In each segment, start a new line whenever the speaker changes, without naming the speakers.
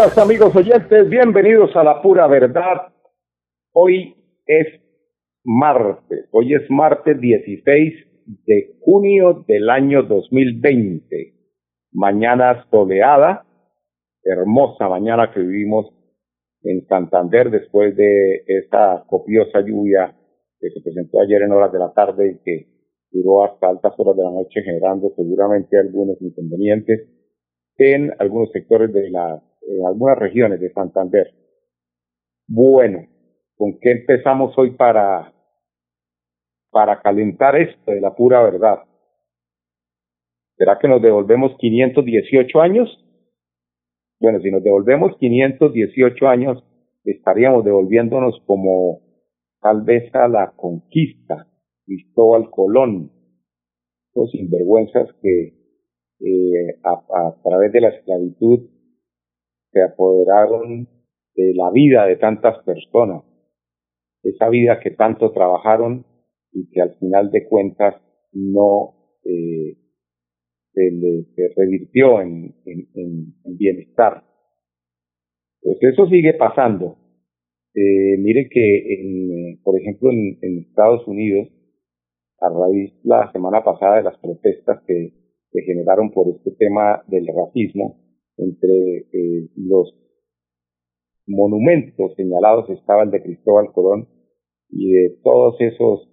Amigos oyentes, bienvenidos a la pura verdad. Hoy es martes, hoy es martes 16 de junio del año 2020. Mañana soleada, hermosa mañana que vivimos en Santander después de esta copiosa lluvia que se presentó ayer en horas de la tarde y que duró hasta altas horas de la noche generando seguramente algunos inconvenientes en algunos sectores de la en algunas regiones de Santander. Bueno, ¿con qué empezamos hoy para, para calentar esto de la pura verdad? ¿Será que nos devolvemos 518 años? Bueno, si nos devolvemos 518 años, estaríamos devolviéndonos como tal vez a la conquista, Cristóbal Colón, los sinvergüenzas que eh, a través de la esclavitud se apoderaron de la vida de tantas personas, esa vida que tanto trabajaron y que al final de cuentas no eh, se, revirtió en, bienestar. Pues eso sigue pasando. Eh, mire que, en, por ejemplo, en, Estados Unidos, a raíz la semana pasada de las protestas que se generaron por este tema del racismo, entre eh, los monumentos señalados estaba el de Cristóbal Colón y de todos esos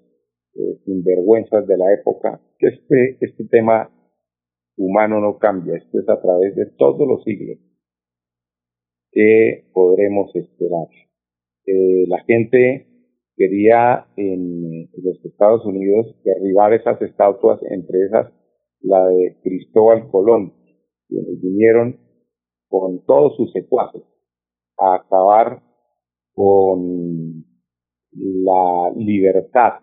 eh, sinvergüenzas de la época, que este, este tema humano no cambia, esto es a través de todos los siglos que podremos esperar. Eh, la gente quería en los Estados Unidos derribar esas estatuas, entre esas la de Cristóbal Colón, quienes vinieron con todos sus secuaces a acabar con la libertad,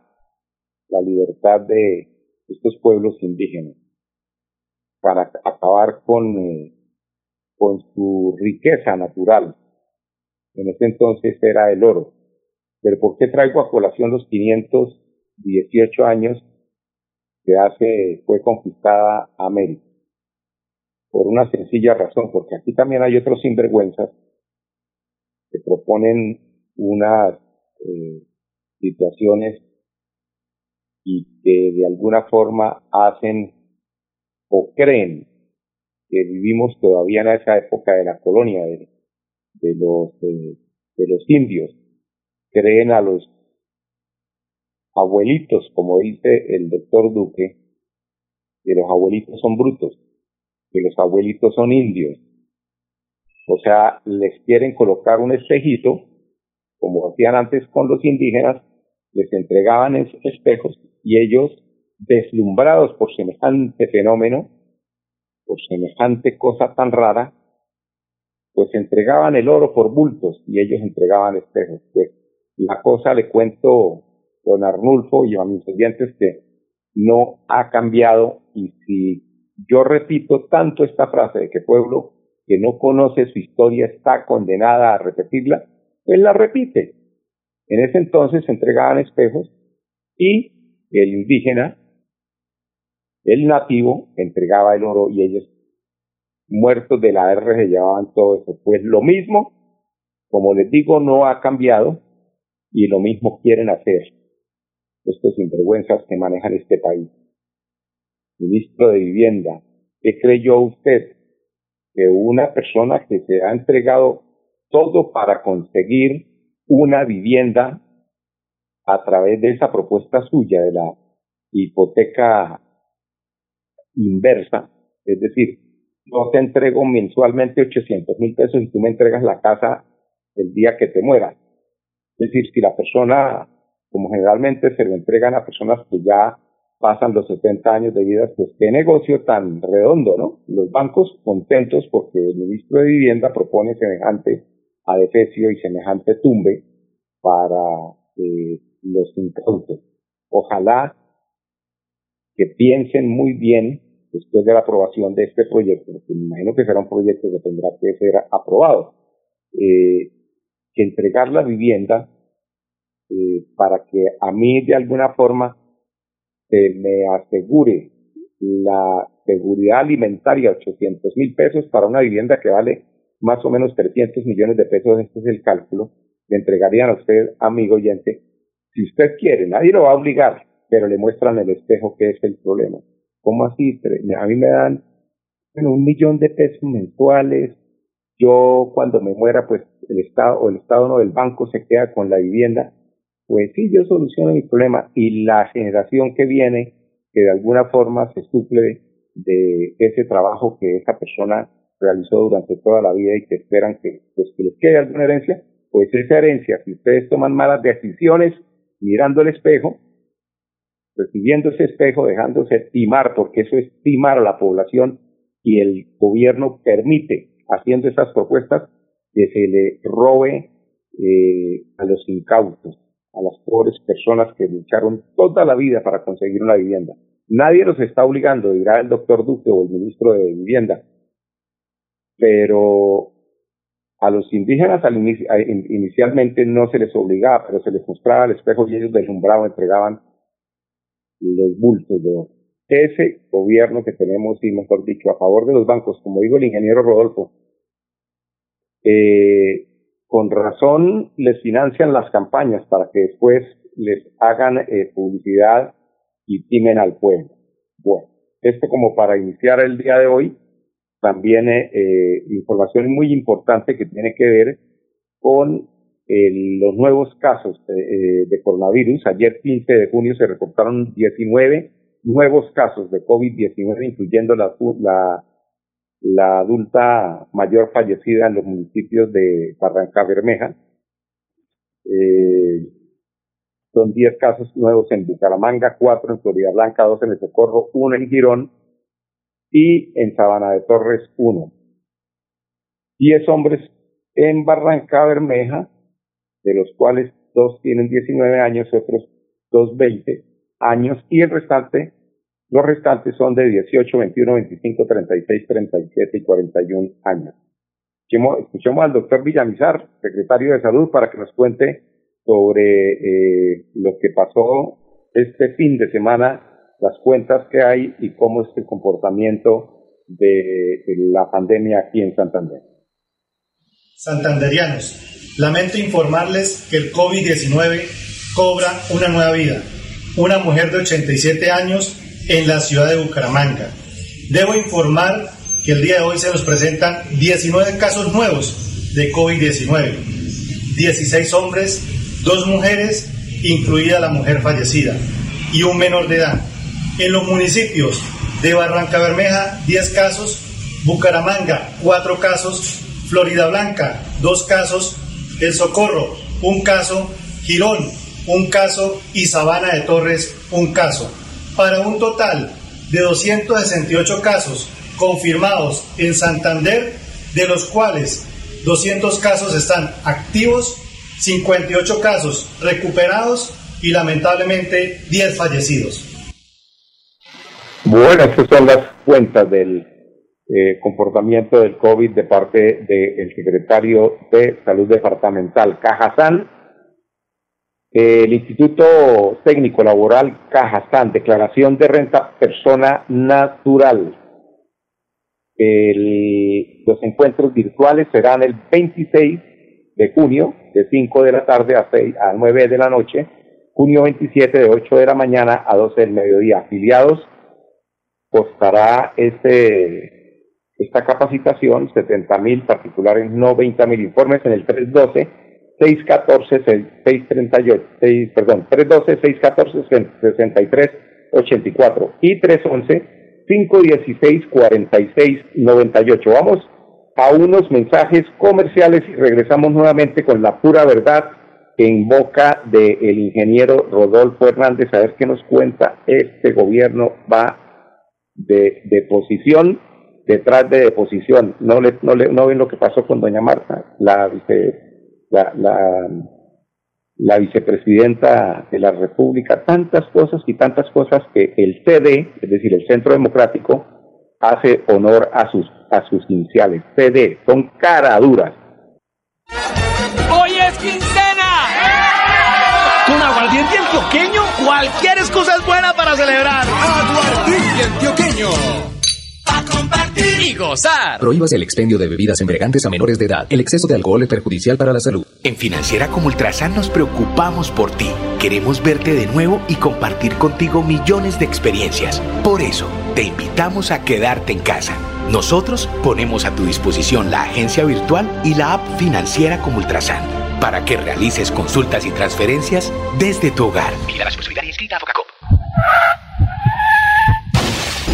la libertad de estos pueblos indígenas, para acabar con, eh, con su riqueza natural. En ese entonces era el oro. Pero ¿por qué traigo a colación los 518 años que hace, fue conquistada América? Por una sencilla razón, porque aquí también hay otros sinvergüenzas que proponen unas eh, situaciones y que de alguna forma hacen o creen que vivimos todavía en esa época de la colonia de, los de los indios. Creen a los abuelitos como dice el doctor Duque que los abuelitos son brutos que los abuelitos son indios. O sea, les quieren colocar un espejito, como hacían antes con los indígenas, les entregaban esos espejos y ellos, deslumbrados por semejante fenómeno, por semejante cosa tan rara, pues entregaban el oro por bultos y ellos entregaban espejos. Pues la cosa le cuento, don Arnulfo y a mis oyentes, que no ha cambiado y si yo repito tanto esta frase de que pueblo que no conoce su historia está condenada a repetirla, él la repite. En ese entonces se entregaban espejos y el indígena, el nativo, entregaba el oro y ellos, muertos de la R, se llevaban todo eso. Pues lo mismo, como les digo, no ha cambiado y lo mismo quieren hacer estos sinvergüenzas que manejan este país ministro de Vivienda, ¿qué creyó usted? Que una persona que se ha entregado todo para conseguir una vivienda a través de esa propuesta suya de la hipoteca inversa, es decir, yo te entrego mensualmente 800 mil pesos y tú me entregas la casa el día que te mueras. Es decir, si la persona, como generalmente se lo entregan a personas que ya pasan los 70 años de vida, pues qué negocio tan redondo, ¿no? Los bancos contentos porque el ministro de Vivienda propone semejante adefesio y semejante tumbe para eh, los incautos. Ojalá que piensen muy bien después de la aprobación de este proyecto, porque me imagino que será un proyecto que tendrá que ser aprobado, eh, que entregar la vivienda eh, para que a mí de alguna forma se me asegure la seguridad alimentaria, 800 mil pesos para una vivienda que vale más o menos 300 millones de pesos, este es el cálculo, le entregarían a usted, amigo oyente, si usted quiere, nadie lo va a obligar, pero le muestran el espejo que es el problema. ¿Cómo así? A mí me dan bueno, un millón de pesos mensuales. Yo cuando me muera, pues el Estado o el Estado no, el banco se queda con la vivienda. Pues sí, yo soluciono mi problema y la generación que viene, que de alguna forma se suple de ese trabajo que esa persona realizó durante toda la vida y que esperan que, pues, que les quede alguna herencia, pues esa herencia, si ustedes toman malas decisiones mirando el espejo, recibiendo ese espejo, dejándose timar, porque eso es timar a la población y el gobierno permite, haciendo esas propuestas, que se le robe eh, a los incautos, a las pobres personas que lucharon toda la vida para conseguir una vivienda. Nadie los está obligando, dirá el doctor Duque o el ministro de Vivienda, pero a los indígenas al inicialmente no se les obligaba, pero se les mostraba el espejo y ellos deslumbraban, entregaban los bultos de. Ese gobierno que tenemos, y mejor dicho, a favor de los bancos, como digo el ingeniero Rodolfo, eh, con razón les financian las campañas para que después les hagan eh, publicidad y timen al pueblo. Bueno, esto como para iniciar el día de hoy, también eh, información muy importante que tiene que ver con los nuevos casos eh, de, coronavirus. Ayer 15 de junio se reportaron 19 nuevos casos de COVID-19, incluyendo la, la, adulta mayor fallecida en los municipios de Barranca Bermeja. Eh, son 10 casos nuevos en Bucaramanga, 4 en Florida Blanca, 2 en El Socorro, 1 en Girón y en Sabana de Torres 1. 10 hombres en Barranca Bermeja, de los cuales dos tienen 19 años, otros dos 20 años, y el restante, los restantes son de 18, 21, 25, 36, 37 y 41 años. Escuchemos, al doctor Villamizar, secretario de Salud, para que nos cuente sobre eh, lo que pasó este fin de semana, las cuentas que hay y cómo es el comportamiento de la pandemia aquí en Santander.
Santanderianos, Lamento informarles que el COVID-19 cobra una nueva vida. Una mujer de 87 años en la ciudad de Bucaramanga. Debo informar que el día de hoy se nos presentan 19 casos nuevos de COVID-19. 16 hombres, dos mujeres, incluida la mujer fallecida, y un menor de edad. En los municipios de Barranca Bermeja, 10 casos, Bucaramanga, 4 casos, Florida Blanca, 2 casos, el Socorro, un caso, Girón, un caso y Sabana de Torres, un caso, para un total de 268 casos confirmados en Santander, de los cuales 200 casos están activos, 58 casos recuperados y lamentablemente 10 fallecidos.
Bueno, estas son las cuentas del eh, comportamiento del COVID de parte del secretario de Salud Departamental, Cajazán. El Instituto Técnico Laboral Cajazán, declaración de renta persona natural. los encuentros virtuales serán el 26 de junio, de 5 de la tarde a, 6, a 9 de la noche, junio 27 de 8 de la mañana a 12 del mediodía. Afiliados costará este esta capacitación, 70 mil particulares, no 20 mil informes en el 312 614 638, 6, perdón, 312 614 63 84 y 311 516 46 98. Vamos a unos mensajes comerciales y regresamos nuevamente con la pura verdad en boca del ingeniero Rodolfo Hernández, a ver qué nos cuenta. Este gobierno va de, de posición detrás de deposición. No, le, no, le, no ven lo que pasó con doña Marta, la, la, la, la vicepresidenta de la República, tantas cosas y tantas cosas que el CD, es decir, el Centro Democrático, hace honor a sus, a sus iniciales. CD, son caraduras.
¡Hoy es quincena!
Con aguardiente antioqueño, cualquier excusa es buena para celebrar.
Aguardiente antioqueño
compartir y gozar.
Prohíbas el expendio de bebidas embriagantes a menores de edad. El exceso de alcohol es perjudicial para la salud.
En Financiera como Ultrasan nos preocupamos por ti. Queremos verte de nuevo y compartir contigo millones de experiencias. Por eso, te invitamos a quedarte en casa. Nosotros ponemos a tu disposición la agencia virtual y la app Financiera como Ultrasan para que realices consultas y transferencias desde tu hogar. Mira la responsabilidad inscrita a Focacop.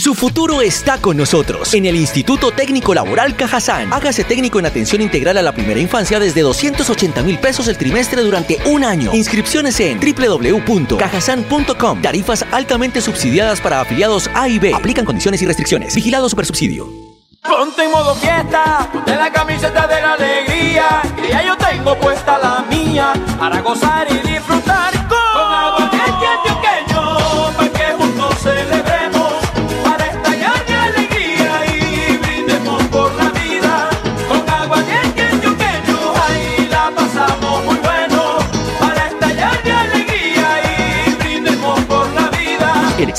Su futuro está con nosotros en el Instituto Técnico Laboral Cajazán. Hágase técnico en atención integral a la primera infancia desde 280 mil pesos el trimestre durante un año. Inscripciones en www.cajazán.com. Tarifas altamente subsidiadas para afiliados A y B. Aplican condiciones y restricciones. Vigilado Supersubsidio.
Ponte en modo fiesta, ponte la camiseta de la alegría, que ya yo tengo puesta la mía, para gozar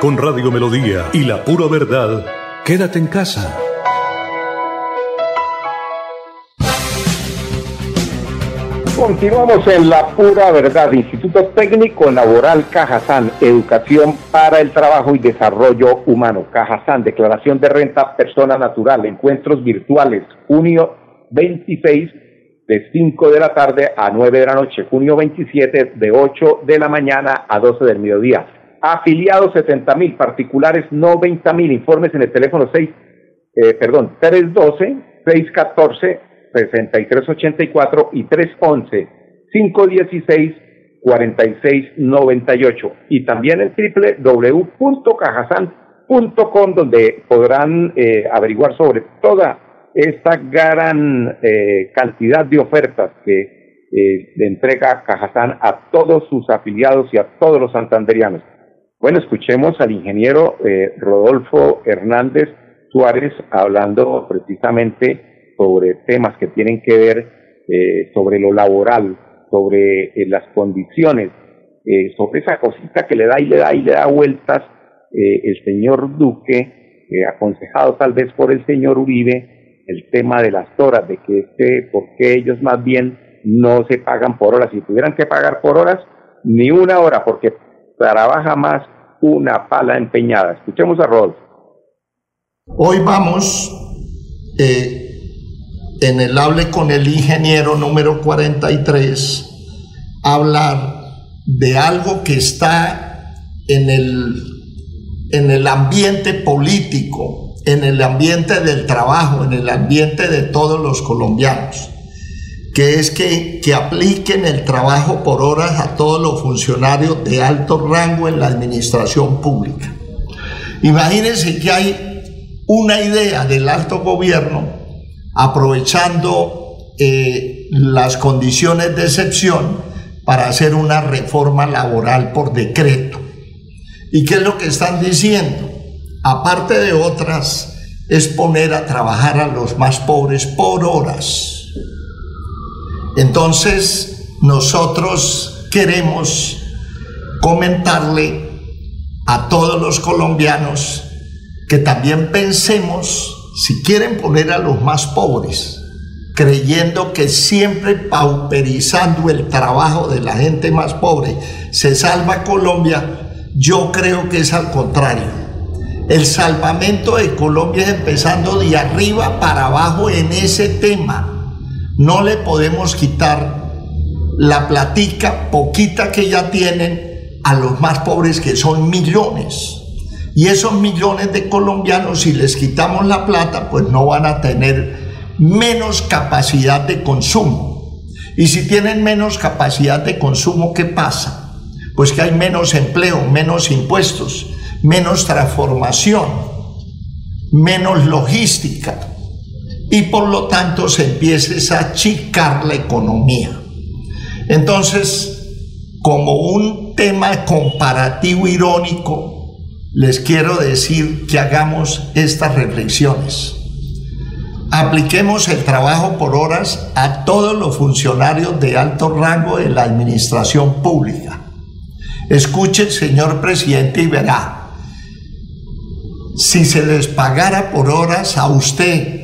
Con Radio Melodía y la pura verdad, quédate en casa.
Continuamos en la pura verdad. Instituto Técnico Laboral Cajazán, Educación para el Trabajo y Desarrollo Humano. Cajazán, Declaración de Renta Persona Natural, Encuentros Virtuales, junio 26 de 5 de la tarde a 9 de la noche, junio 27 de 8 de la mañana a 12 del mediodía. Afiliados 70 mil, particulares 90 mil. Informes en el teléfono 6, eh, perdón, 312 614 6384 y 311 516 4698 y también el www.cajasan.com donde podrán eh, averiguar sobre toda esta gran eh, cantidad de ofertas que eh, entrega Cajazán a todos sus afiliados y a todos los santanderianos. Bueno, escuchemos al ingeniero eh, Rodolfo Hernández Suárez hablando precisamente sobre temas que tienen que ver sobre lo laboral, sobre las condiciones, sobre esa cosita que le da y le da y le da vueltas el señor Duque, aconsejado tal vez por el señor Uribe, el tema de las horas, de que este, porque ellos más bien no se pagan por horas. Si tuvieran que pagar por horas, ni una hora, porque trabaja más una pala empeñada. Escuchemos a Rodolfo.
Hoy vamos eh, en el hable con el ingeniero número 43 a hablar de algo que está en el en el ambiente político, en el ambiente del trabajo, en el ambiente de todos los colombianos, que es que, que apliquen el trabajo por horas a todos los funcionarios de alto rango en la administración pública. Imagínense que hay una idea del alto gobierno aprovechando eh, las condiciones de excepción para hacer una reforma laboral por decreto. ¿Y qué es lo que están diciendo? Aparte de otras, es poner a trabajar a los más pobres por horas. Entonces, nosotros queremos comentarle a todos los colombianos que también pensemos si quieren poner a los más pobres, creyendo que siempre pauperizando el trabajo de la gente más pobre se salva Colombia, yo creo que es al contrario. El salvamento de Colombia es empezando de arriba para abajo en ese tema. No le podemos quitar la platica poquita que ya tienen a los más pobres que son millones. Y esos millones de colombianos, si les quitamos la plata, pues no van a tener menos capacidad de consumo. Y si tienen menos capacidad de consumo, ¿qué pasa? Pues que hay menos empleo, menos impuestos, menos transformación, menos logística. Y por lo tanto se empieza a achicar la economía. Entonces, como un tema comparativo irónico, les quiero decir que hagamos estas reflexiones. Apliquemos el trabajo por horas a todos los funcionarios de alto rango de la administración pública. Escuche, señor presidente, y verá. Si se les pagara por horas a usted,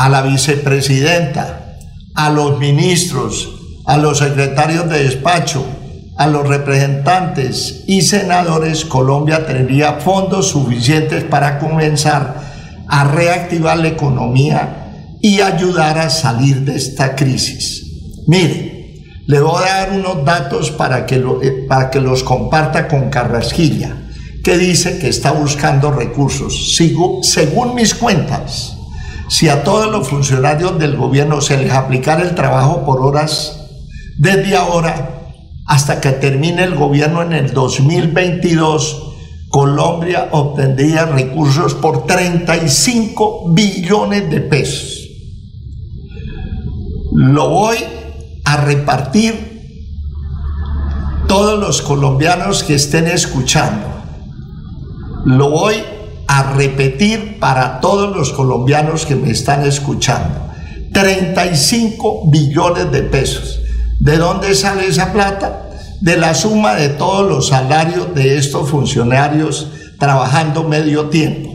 a la vicepresidenta, a los ministros, a los secretarios de despacho, a los representantes y senadores, Colombia tendría fondos suficientes para comenzar a reactivar la economía y ayudar a salir de esta crisis. Mire, le voy a dar unos datos para que, eh, para que los comparta con Carrasquilla, que dice que está buscando recursos. según mis cuentas, si a todos los funcionarios del gobierno se les aplicara el trabajo por horas, desde ahora hasta que termine el gobierno en el 2022, Colombia obtendría recursos por 35 billones de pesos. Lo voy a repartir todos los colombianos que estén escuchando. Lo voy a repetir para todos los colombianos que me están escuchando. 35 billones de pesos. ¿De dónde sale esa plata? De la suma de todos los salarios de estos funcionarios trabajando medio tiempo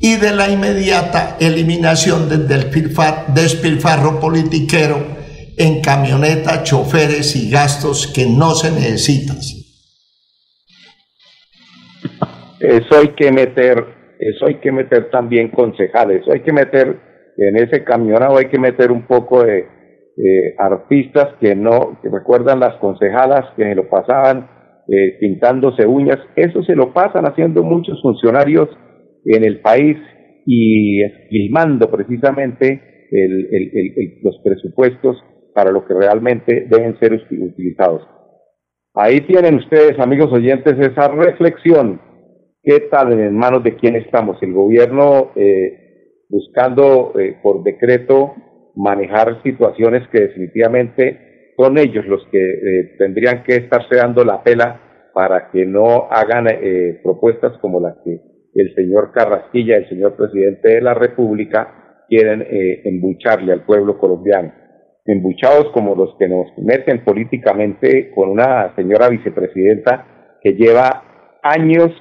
y de la inmediata eliminación del despilfarro politiquero en camionetas, choferes y gastos que no se necesitan.
Eso hay que meter, eso hay que meter también concejales, eso hay que meter en ese camionado hay que meter un poco de, artistas que no, que recuerdan las concejalas que se lo pasaban eh, pintándose uñas, eso se lo pasan haciendo muchos funcionarios en el país y esquilmando precisamente los presupuestos para lo que realmente deben ser utilizados. Ahí tienen ustedes, amigos oyentes, esa reflexión. ¿Qué tal en manos de quién estamos? El gobierno eh, buscando eh, por decreto manejar situaciones que definitivamente son ellos los que eh, tendrían que estarse dando la pela para que no hagan eh, propuestas como las que el señor Carrasquilla, el señor presidente de la República, quieren embucharle al pueblo colombiano. Embuchados como los que nos meten políticamente con una señora vicepresidenta que lleva años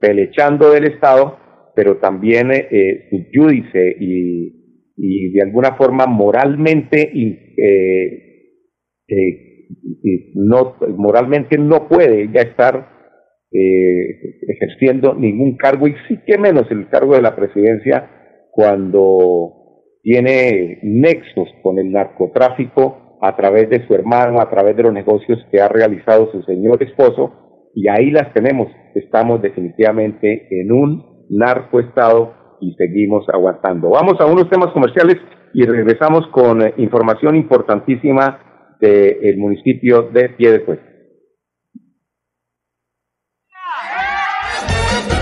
pelechando del Estado, pero también eh, judice y y de alguna forma moralmente eh, eh, no moralmente no puede ya estar eh, ejerciendo ningún cargo y sí que menos el cargo de la presidencia cuando tiene nexos con el narcotráfico a través de su hermano, a través de los negocios que ha realizado su señor esposo y ahí las tenemos. Estamos definitivamente en un narcoestado y seguimos aguantando. Vamos a unos temas comerciales y regresamos con eh, información importantísima del municipio de Piedecuesta.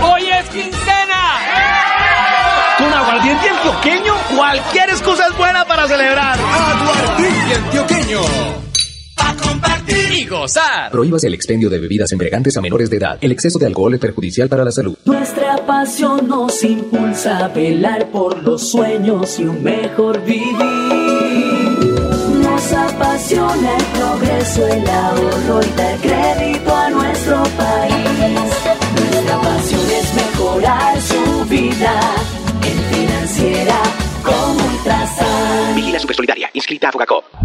Hoy es quincena. Con aguardiente antioqueño, cualquier excusa es buena para celebrar.
Aguardiente antioqueño.
Compartir y gozar.
Prohíbas el expendio de bebidas embriagantes a menores de edad. El exceso de alcohol es perjudicial para la salud.
Nuestra pasión nos impulsa a velar por los sueños y un mejor vivir. Nos apasiona el progreso, el ahorro y dar crédito a nuestro país. Nuestra pasión es mejorar su vida en financiera como Ultrasan.
Vigila Supersolidaria, inscrita a Fogacop.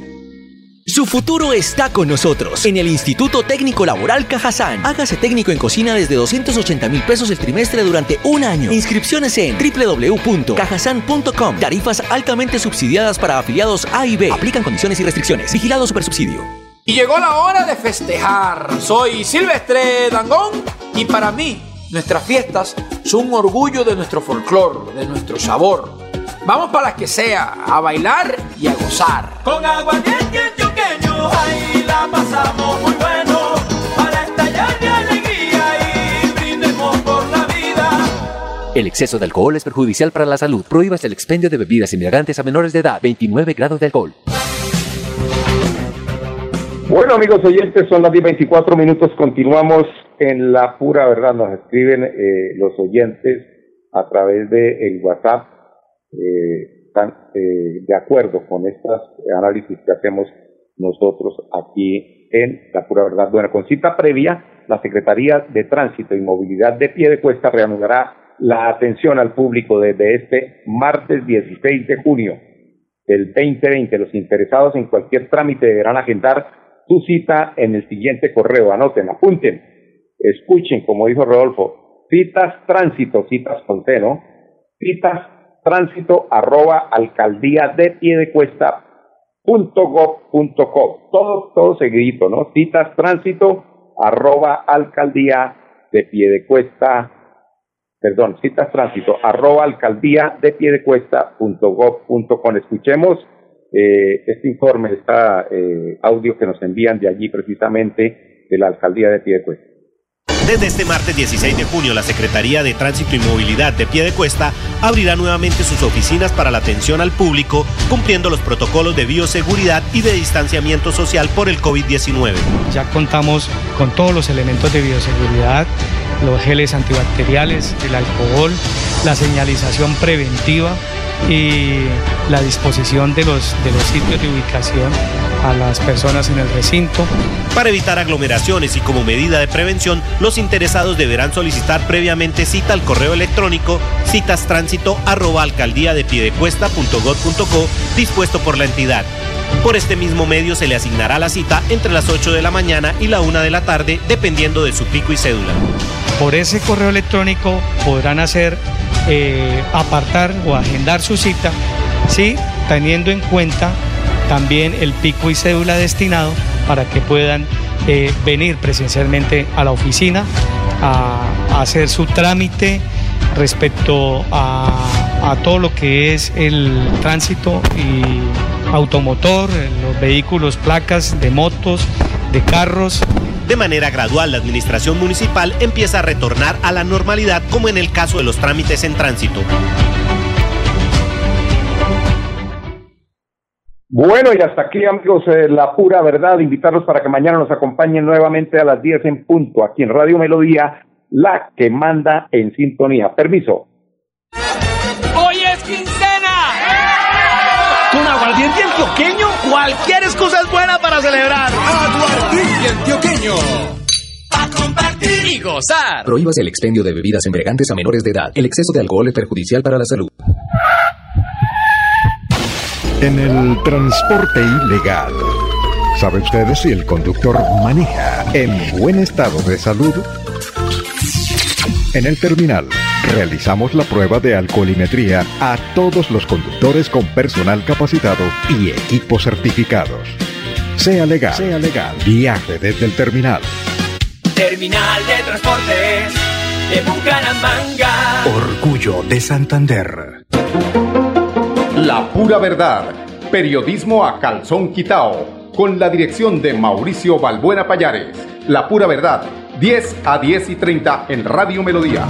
Su futuro está con nosotros en el Instituto Técnico Laboral Cajazán. Hágase técnico en cocina desde 280 mil pesos el trimestre durante un año. Inscripciones en www.cajazán.com. Tarifas altamente subsidiadas para afiliados A y B. Aplican condiciones y restricciones. Vigilado Supersubsidio.
Y llegó la hora de festejar. Soy Silvestre Dangón y para mí nuestras fiestas son un orgullo de nuestro folclor, de nuestro sabor. Vamos para las que sea, a bailar y a gozar.
Con aguardiente
El exceso de alcohol es perjudicial para la salud. Prohíbas el expendio de bebidas embriagantes a menores de edad. 29 grados de alcohol.
Bueno, amigos oyentes, son las 10.24 minutos. Continuamos en la pura verdad. Nos escriben eh, los oyentes a través de el WhatsApp. Eh, están eh, de acuerdo con estos análisis que hacemos nosotros aquí en la pura verdad. Bueno, con cita previa, la Secretaría de Tránsito y Movilidad de Pie de Cuesta reanudará la atención al público desde este martes 16 de junio del 2020. Los interesados en cualquier trámite deberán agendar su cita en el siguiente correo. Anoten, apunten, escuchen, como dijo Rodolfo, citas tránsito, citas con. Citas tránsito arroba alcaldía de piedecuesta punto gov punto co. Todo, todo seguidito, ¿no? Citas tránsito arroba alcaldía de piedecuesta perdón, citas tránsito arroba alcaldía de piedecuesta punto gov punto com. Escuchemos eh, este informe, este eh, audio que nos envían de allí precisamente de la alcaldía de Piedecuesta.
Desde este martes 16 de junio, la Secretaría de Tránsito y Movilidad de Piedecuesta abrirá nuevamente sus oficinas para la atención al público, cumpliendo los protocolos de bioseguridad y de distanciamiento social por el COVID-19.
Ya contamos con todos los elementos de bioseguridad, los geles antibacteriales, el alcohol, la señalización preventiva y la disposición de los, de los sitios de ubicación a las personas en el recinto.
Para evitar aglomeraciones y como medida de prevención, los interesados deberán solicitar previamente cita al correo electrónico citastránsito arroba alcaldía de piedecuesta.gov.co dispuesto por la entidad. Por este mismo medio se le asignará la cita entre las 8 de la mañana y la 1 de la tarde, dependiendo de su pico y cédula.
Por ese correo electrónico podrán hacer eh, apartar o agendar su cita, ¿sí? teniendo en cuenta también el pico y cédula destinado para que puedan eh, venir presencialmente a la oficina a, hacer su trámite respecto a, a, todo lo que es el tránsito y automotor, los vehículos, placas de motos, de carros.
De manera gradual, la administración municipal empieza a retornar a la normalidad, como en el caso de los trámites en tránsito.
Bueno, y hasta aquí, amigos, eh, la pura verdad. Invitarlos para que mañana nos acompañen nuevamente a las 10 en punto, aquí en Radio Melodía, la que manda en sintonía. Permiso.
Hoy es 15 con aguardiente antioqueño, cualquier excusa es buena para celebrar.
Aguardiente antioqueño.
A compartir y gozar.
Prohíbas el expendio de bebidas embriagantes a menores de edad. El exceso de alcohol es perjudicial para la salud.
En el transporte ilegal, ¿sabe usted si el conductor maneja en buen estado de salud? En el terminal, realizamos la prueba de alcoholimetría a todos los conductores con personal capacitado y equipos certificados. Sea legal, sea legal. Viaje desde el terminal.
Terminal de Transportes de Bucaramanga.
Orgullo de Santander.
La pura verdad. Periodismo a calzón quitao. Con la dirección de Mauricio Balbuena Payares. La pura verdad. 10 a 10 y 30 en Radio Melodía.